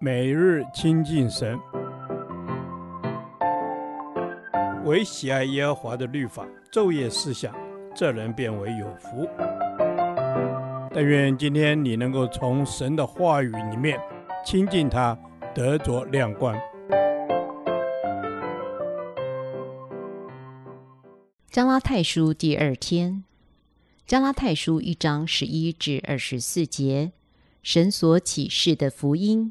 每日亲近神，唯喜爱耶和华的律法，昼夜思想，这人便为有福。但愿今天你能够从神的话语里面亲近他，得着亮光。加拉太书第二天，加拉太书一章十一至二十四节，神所启示的福音。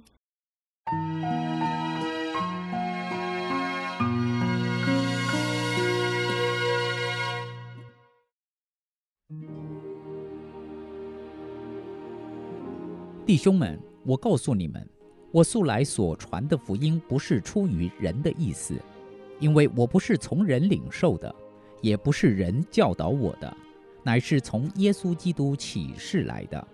弟兄们，我告诉你们，我素来所传的福音不是出于人的意思，因为我不是从人领受的，也不是人教导我的，乃是从耶稣基督启示来的。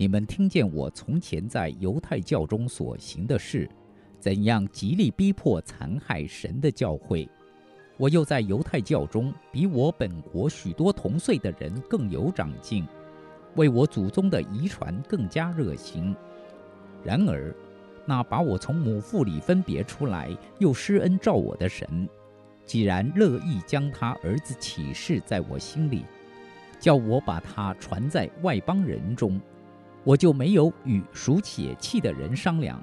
你们听见我从前在犹太教中所行的事，怎样极力逼迫残害神的教会，我又在犹太教中比我本国许多同岁的人更有长进，为我祖宗的遗传更加热心。然而，那把我从母腹里分别出来，又施恩照我的神，既然乐意将他儿子启示在我心里，叫我把他传在外邦人中。我就没有与属血气的人商量，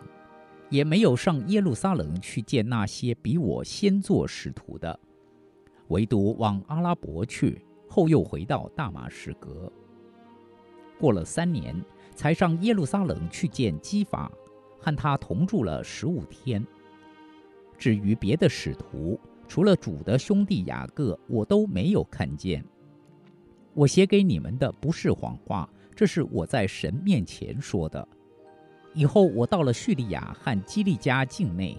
也没有上耶路撒冷去见那些比我先做使徒的，唯独往阿拉伯去，后又回到大马士革。过了三年，才上耶路撒冷去见基法，和他同住了十五天。至于别的使徒，除了主的兄弟雅各，我都没有看见。我写给你们的不是谎话。这是我在神面前说的。以后我到了叙利亚和基利家境内，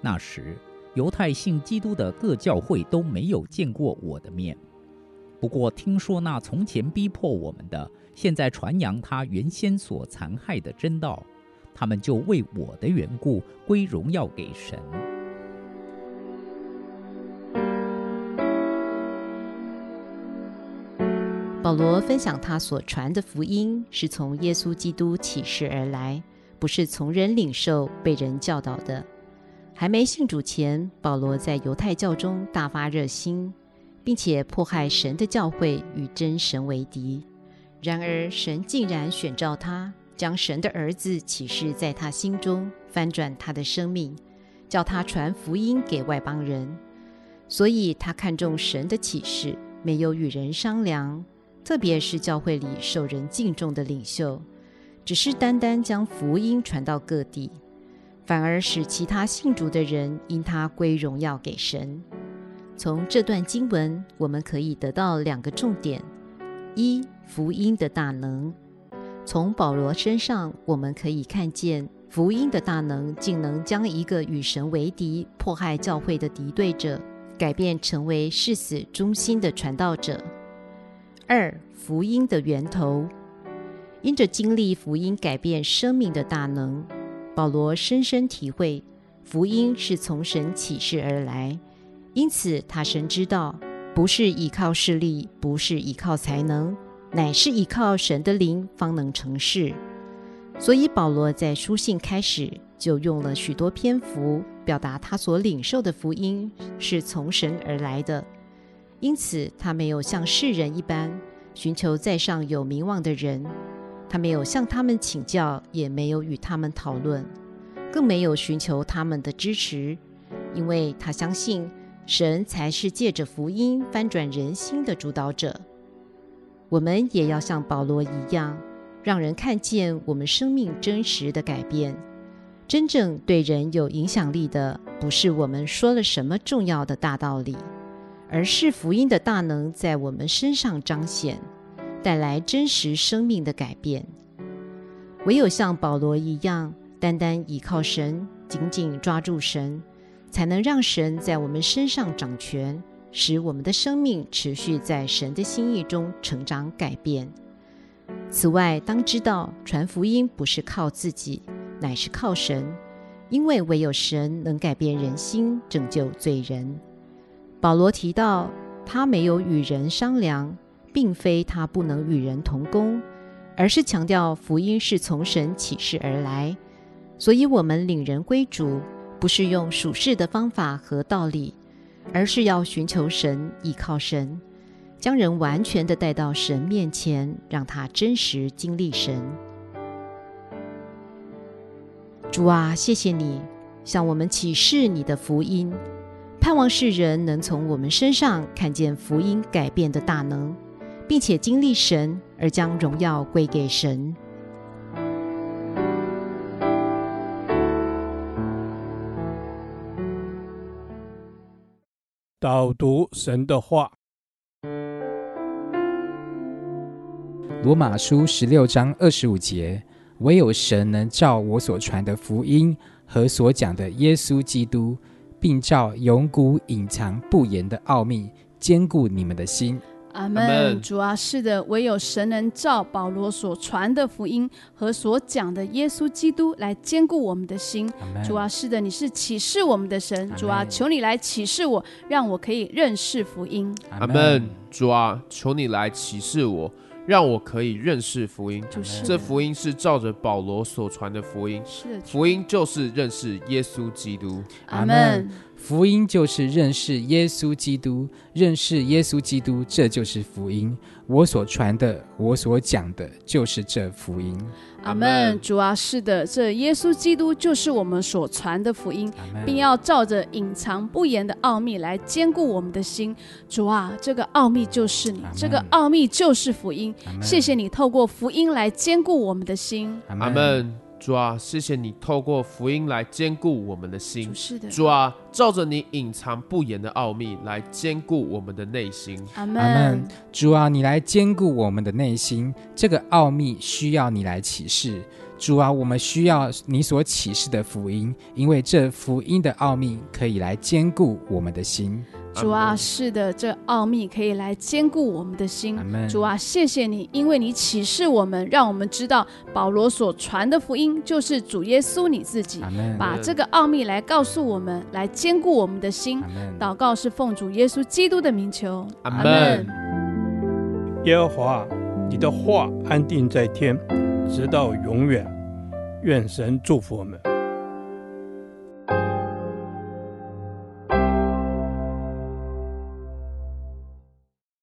那时犹太信基督的各教会都没有见过我的面。不过听说那从前逼迫我们的，现在传扬他原先所残害的真道，他们就为我的缘故归荣耀给神。保罗分享他所传的福音是从耶稣基督启示而来，不是从人领受、被人教导的。还没信主前，保罗在犹太教中大发热心，并且迫害神的教会，与真神为敌。然而，神竟然选召他，将神的儿子启示在他心中，翻转他的生命，叫他传福音给外邦人。所以他看重神的启示，没有与人商量。特别是教会里受人敬重的领袖，只是单单将福音传到各地，反而使其他信主的人因他归荣耀给神。从这段经文，我们可以得到两个重点：一、福音的大能。从保罗身上，我们可以看见福音的大能，竟能将一个与神为敌、迫害教会的敌对者，改变成为誓死忠心的传道者。二、福音的源头，因着经历福音改变生命的大能，保罗深深体会福音是从神启示而来，因此他神知道，不是依靠势力，不是依靠才能，乃是依靠神的灵方能成事。所以保罗在书信开始就用了许多篇幅表达他所领受的福音是从神而来的。因此，他没有像世人一般寻求在上有名望的人，他没有向他们请教，也没有与他们讨论，更没有寻求他们的支持，因为他相信神才是借着福音翻转人心的主导者。我们也要像保罗一样，让人看见我们生命真实的改变。真正对人有影响力的，不是我们说了什么重要的大道理。而是福音的大能在我们身上彰显，带来真实生命的改变。唯有像保罗一样，单单依靠神，紧紧抓住神，才能让神在我们身上掌权，使我们的生命持续在神的心意中成长改变。此外，当知道传福音不是靠自己，乃是靠神，因为唯有神能改变人心，拯救罪人。保罗提到，他没有与人商量，并非他不能与人同工，而是强调福音是从神启示而来，所以，我们领人归主，不是用属世的方法和道理，而是要寻求神，依靠神，将人完全的带到神面前，让他真实经历神。主啊，谢谢你向我们启示你的福音，盼望世人能从我们身上看见福音改变的大能，并且经历神，而将荣耀归给神。导读神的话，罗马书十六章二十五节，唯有神能照我所传的福音和所讲的耶稣基督，并照永古隐藏不言的奥秘，坚固你们的心。阿门。主啊，是的，唯有神能照保罗所传的福音和所讲的耶稣基督来坚固我们的心。主啊，是的，你是启示我们的神。主啊，求你来启示我，让我可以认识福音。阿门。主啊，求你来启示我，让我可以认识福音。这福音是照着保罗所传的福音。是，福音就是认识耶稣基督。阿门。福音就是认识耶稣基督，认识耶稣基督，这就是福音。我所传的，我所讲的，就是这福音。阿门。主啊，是的，这耶稣基督就是我们所传的福音，并要照着隐藏不言的奥秘来坚固我们的心。主啊，这个奥秘就是你，这个奥秘就是福音。谢谢你透过福音来坚固我们的心。阿门。主啊，谢谢你透过福音来坚固我们的心。主啊，照着你隐藏不言的奥秘来坚固我们的内心。阿门。主啊，你来坚固我们的内心，这个奥秘需要你来启示。主啊，我们需要你所启示的福音，因为这福音的奥秘可以来兼顾我们的心。主啊，是的，这奥秘可以来兼顾我们的心。主啊，谢谢你，因为你启示我们，让我们知道保罗所传的福音就是主耶稣你自己。把这个奥秘来告诉我们，来兼顾我们的心。祷告是奉主耶稣基督的名求。阿门。耶和华，你的话安定在天，直到永远。愿神祝福我们。